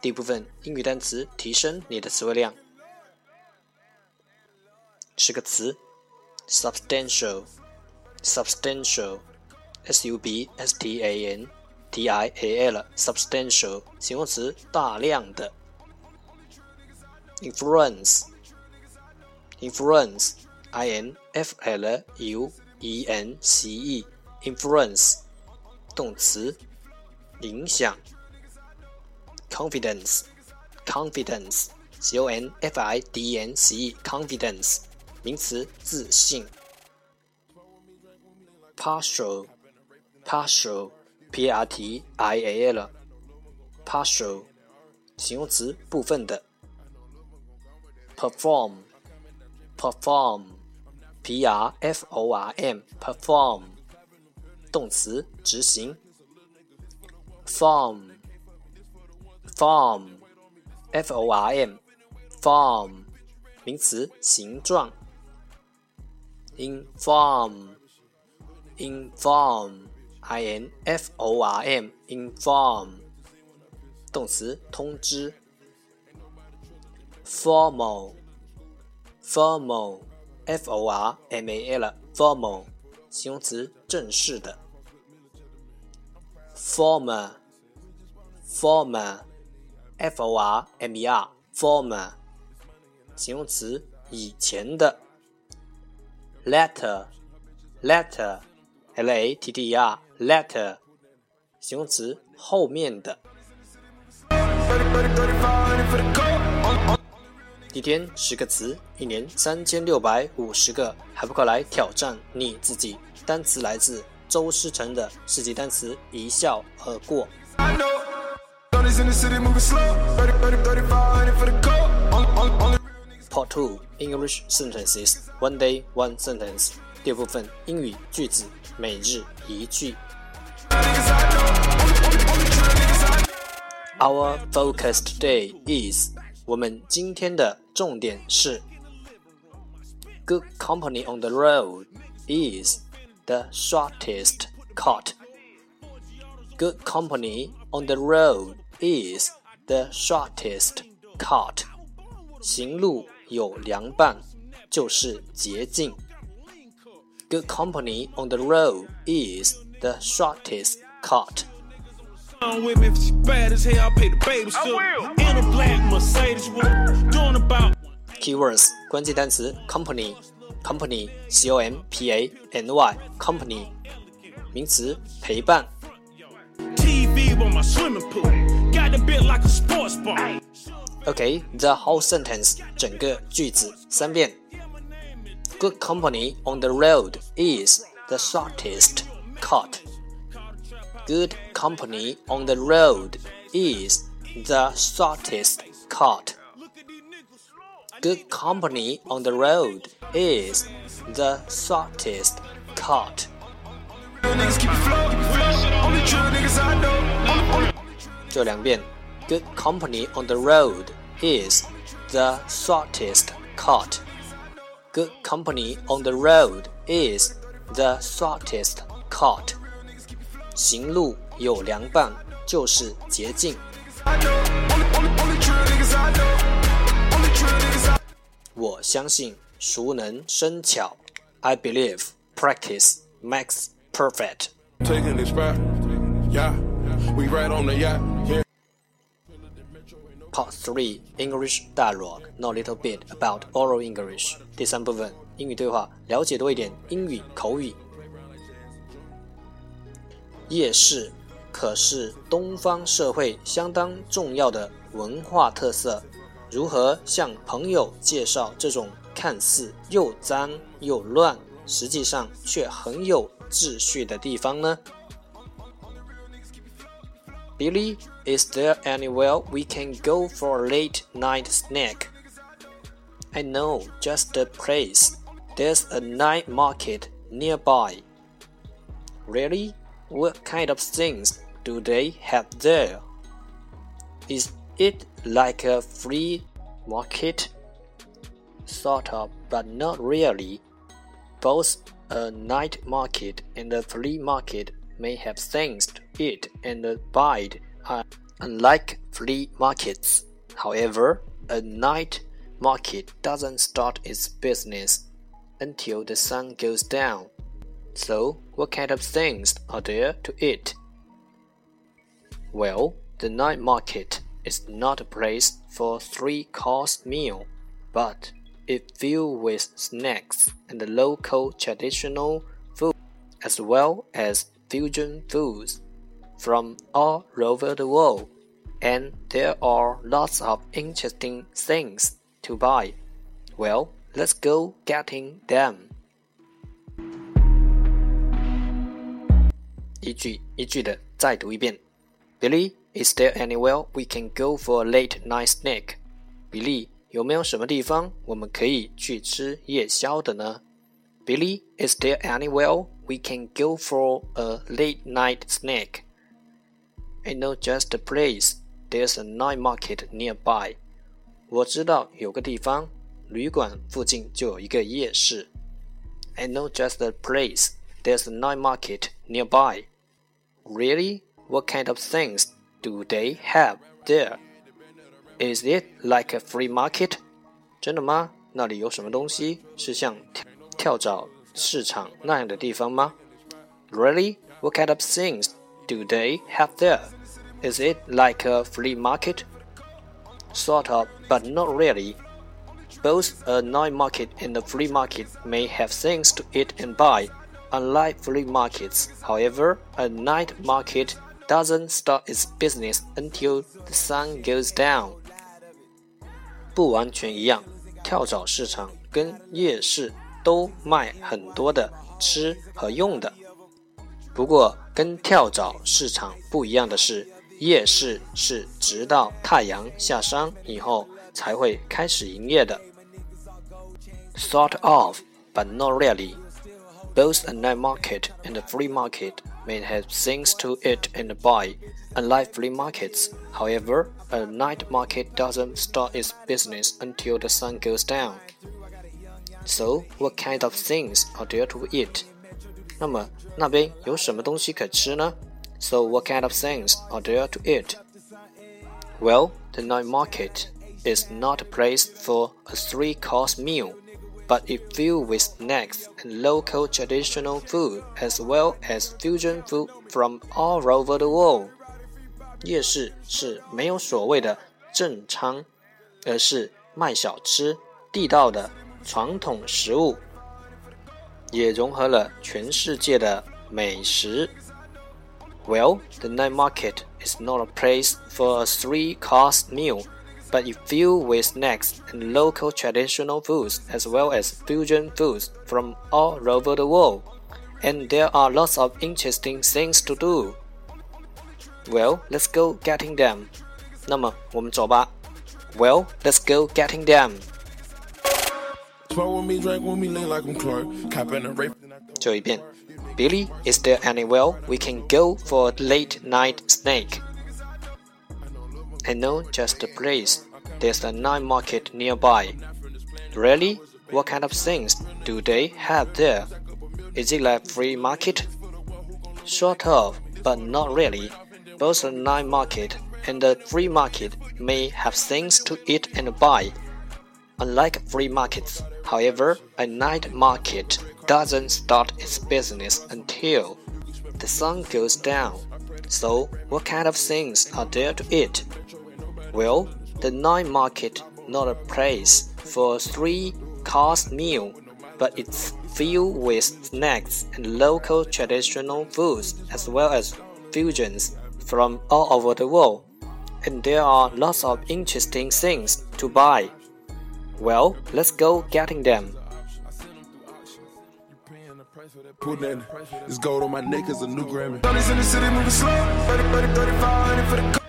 第一部分英语单词，提升你的词汇量。十个词：substantial，substantial，s u b s t a n t i a l，substantial，形容词，大量的。influence，influence，i n f l u e n c e，influence，动词，影响。Confidence，confidence，c o n f i d e n c e，confidence，名词，自信。partial，partial，p r t i a l，partial，形容词，部分的。perform，perform，p r f o r m，perform，动词，执行。form。Form，f o r m，form，名词，形状。inform，inform，i n f o r m，inform，动词，通知。formal，formal，f o r m a l，formal，形容词，正式的。former，former。F o r m e r，former，形容词，以前的。letter，letter，l a t t e r，letter，形容词，后面的。一天十个词，一年三千六百五十个，还不快来挑战你自己？单词来自周思成的世纪单词，一笑而过。Part two English sentences one day one sentence 第二部分英语句子每日一句。Our focus today is 我们今天的重点是 Good company on the road is the shortest cut. Good company on the road is the shortest cut. 行路有凉拌，就是捷径。Good company on the road is the shortest cut. Keywords 关键单词 company company c o m p a n y company 名词陪伴。 Okay, the whole sentence 整个句子三遍。Good company on the road is the shortest cut. Good company on the road is the shortest cut. Good company on the road is the shortest cut. 就两遍。Good company on the road is the shortest cut. Good company on the road is the shortest cut. 行路有良伴就是捷径。我相信熟能生巧。I believe practice makes perfect. Taking this back, yeah. We right on the yacht. Yeah. Part three English dialogue. Know a little bit about oral English. 第三部分英语对话，了解多一点英语口语。夜市可是东方社会相当重要的文化特色。如何向朋友介绍这种看似又脏又乱，实际上却很有秩序的地方呢？Billy, is there anywhere we can go for a late night snack? I know just the place. There's a night market nearby. Really? What kind of things do they have there? Is it like a free market? Sort of, but not really. Both a night market and a flea market may have things eat and buy, uh, unlike flea markets. However, a night market doesn't start its business until the sun goes down. So, what kind of things are there to eat? Well, the night market is not a place for three-course meal, but it filled with snacks and local traditional food, as well as fusion foods from all over the world. And there are lots of interesting things to buy. Well, let's go getting them. 一句一句的再读一遍。Billy, is there anywhere we can go for a late night snack? 比利，有没有什么地方我们可以去吃夜宵的呢？Billy, is there anywhere we can go for a late night snack? I know just a place. There's a night market nearby. 我知道有个地方，旅馆附近就有一个夜市。I know just a place. There's a night market nearby. Really? What kind of things do they have there? Is it like a free market? 真的吗？那里有什么东西是像跳蚤市场那样的地方吗？Really? What kind of things do they have there? Is it like a flea market? Sort of, but not really. Both a night market and a flea market may have things to eat and buy. Unlike flea markets, however, a night market doesn't start its business until the sun goes down. 不完全一样，跳蚤市场跟夜市都卖很多的吃和用的。不过，跟跳蚤市场不一样的是， 夜市是直到太阳下山以后才会开始营业的。Sort of, but not really. Both a night market and a flea market may have things to eat and buy. Unlike flea markets, however, a night market doesn't start its business until the sun goes down. So, what kind of things are there to eat? 那么那边有什么东西可吃呢 ？So, what kind of things are there to eat? Well, the night market is not a place for a three-course meal but it filled with snacks and local traditional food as well as fusion food from all over the world. 夜市是没有所谓的正餐，而是卖小吃、地道的传统食物，也融合了全世界的美食。 Well, the night market is not a place for a three-course meal but it filled with snacks and local traditional foods as well as fusion foods from all over the world. And there are lots of interesting things to do. Well, let's go getting them. 那么我们走吧。Well, let's go getting them. Smoke with me, drink with me, lean like I'm Clark. Cop in the rape. 就一遍。Billy, is there anywhere we can go for a late night snack? I know just a place. there's a night market nearby. Really? What kind of things do they have there? Is it like free market? Sort of, but not really. Both the night market and the free market may have things to eat and buy. Unlike free markets, however, a night market doesn't start its business until the sun goes down. So, what kind of things are there to eat? Well, the night market not a place for a three-course meal, but it's filled with snacks and local traditional foods as well as fusions from all over the world. And there are lots of interesting things to buy. Well, let's go getting them. Put that this gold on my neck is a new Grammy. Thirties in the city moving slow. 30, 30, 3500 for the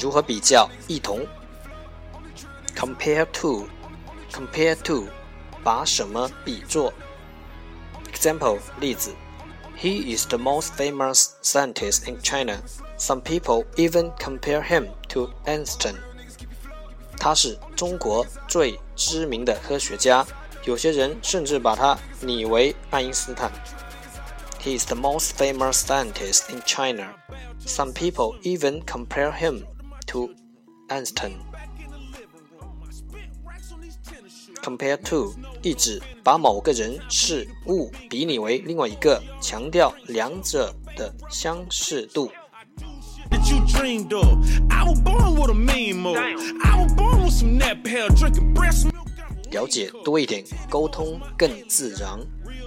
如何比较？异同。Compare to, compare to，把什么比作？Example 例子：He is the most famous scientist in China. Some people even compare him to Einstein. 他是中国最知名的科学家，有些人甚至把他拟为爱因斯坦。He is the most famous scientist in China. Some people even compare him to Einstein. Compare to 意指把某个人事物比拟为另外一个，强调两者的相似度。Dreamed of. I was born with a mean mode. I was born with some nap hair, drinking breast milk. 了解多一点，沟通更自然。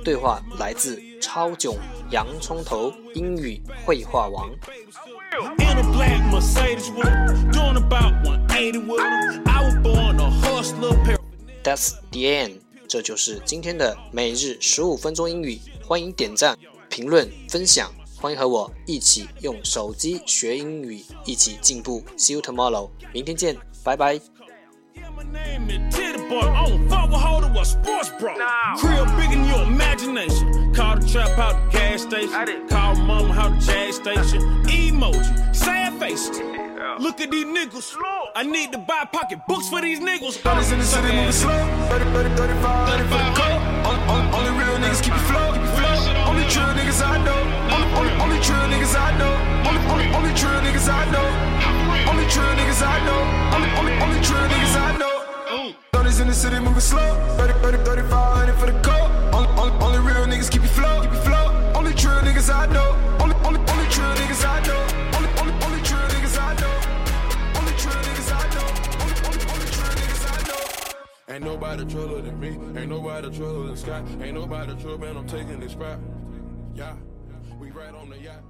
对话来自超囧洋葱头英语绘画王。In a black Mercedes with her, doing about 180 with her. I was born a hustler, pair That's the end。这就是今天的每日十五分钟英语。欢迎点赞、评论、分享。欢迎和我一起用手机学英语，一起进步。See you tomorrow。明天见，拜拜。 Yeah, my name is Titty Boy. I don't fuck with holder a sports bra. Crib big in your imagination. Call the trap out the gas station. Call mama out the jazz station. Emoji, sad face. Look at these niggas. I need to buy pocket books for these niggas. Thirties in the city moving slow. 30, 30, 3500 for the coat. Only, only, only real niggas keep it flow. True niggas I know. Only, only, only true niggas I know. Only, only, only true niggas I know. Only true niggas I know. Only, only, only true niggas I know. Thirties in the city moving slow. 30, 30, 3500 for the coat. Only, only, only real niggas keep it flow. Keep it flow. Only true niggas I know. Only, only, only true niggas I know. Only, only, only true niggas I know. Only true niggas I know. Only, only, only niggas I know. Ain't nobody truller than me. Ain't nobody truller than Scott. Ain't nobody true, man. I'm taking this spot. Yeah, we ride on the yacht.